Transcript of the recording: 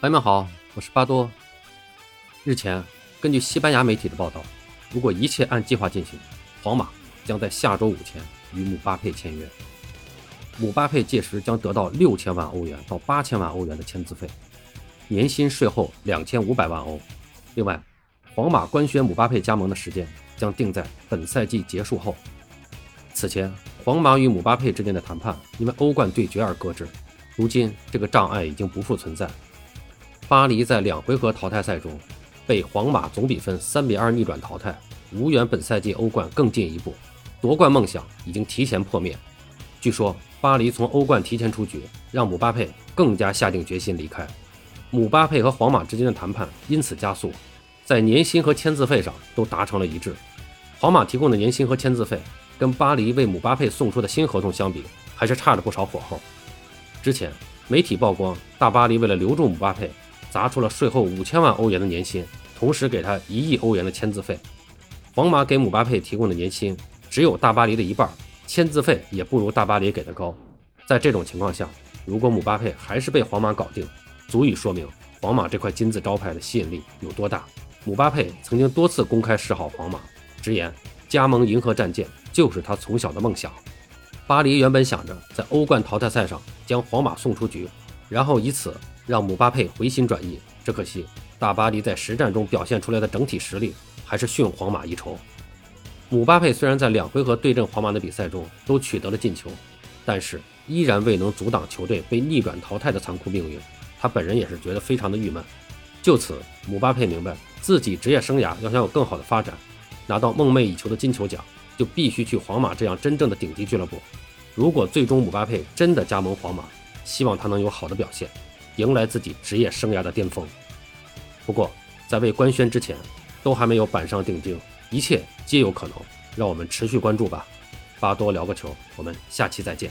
朋友们好，我是巴多。日前，根据西班牙媒体的报道，如果一切按计划进行，皇马将在下周五前与姆巴佩签约。姆巴佩届时将得到六千万欧元到八千万欧元的签字费，年薪税后两千五百万欧。另外，皇马官宣姆巴佩加盟的时间将定在本赛季结束后。此前，皇马与姆巴佩之间的谈判因为欧冠对决而搁置，如今这个障碍已经不复存在。巴黎在两回合淘汰赛中被皇马总比分三比二逆转淘汰，无缘本赛季欧冠更进一步，夺冠梦想已经提前破灭。据说巴黎从欧冠提前出局，让姆巴佩更加下定决心离开。姆巴佩和皇马之间的谈判因此加速，在年薪和签字费上都达成了一致。皇马提供的年薪和签字费跟巴黎为姆巴佩送出的新合同相比，还是差了不少火候。之前媒体曝光，大巴黎为了留住姆巴佩。砸出了税后五千万欧元的年薪，同时给他一亿欧元的签字费。皇马给姆巴佩提供的年薪只有大巴黎的一半，签字费也不如大巴黎给的高。在这种情况下，如果姆巴佩还是被皇马搞定，足以说明皇马这块金字招牌的吸引力有多大。姆巴佩曾经多次公开示好皇马，直言加盟银河战舰就是他从小的梦想。巴黎原本想着在欧冠淘汰赛上将皇马送出局，然后以此。让姆巴佩回心转意，只可惜大巴黎在实战中表现出来的整体实力还是逊皇马一筹。姆巴佩虽然在两回合对阵皇马的比赛中都取得了进球，但是依然未能阻挡球队被逆转淘汰的残酷命运。他本人也是觉得非常的郁闷。就此，姆巴佩明白自己职业生涯要想有更好的发展，拿到梦寐以求的金球奖，就必须去皇马这样真正的顶级俱乐部。如果最终姆巴佩真的加盟皇马，希望他能有好的表现。迎来自己职业生涯的巅峰。不过，在未官宣之前，都还没有板上钉钉，一切皆有可能。让我们持续关注吧。巴多聊个球，我们下期再见。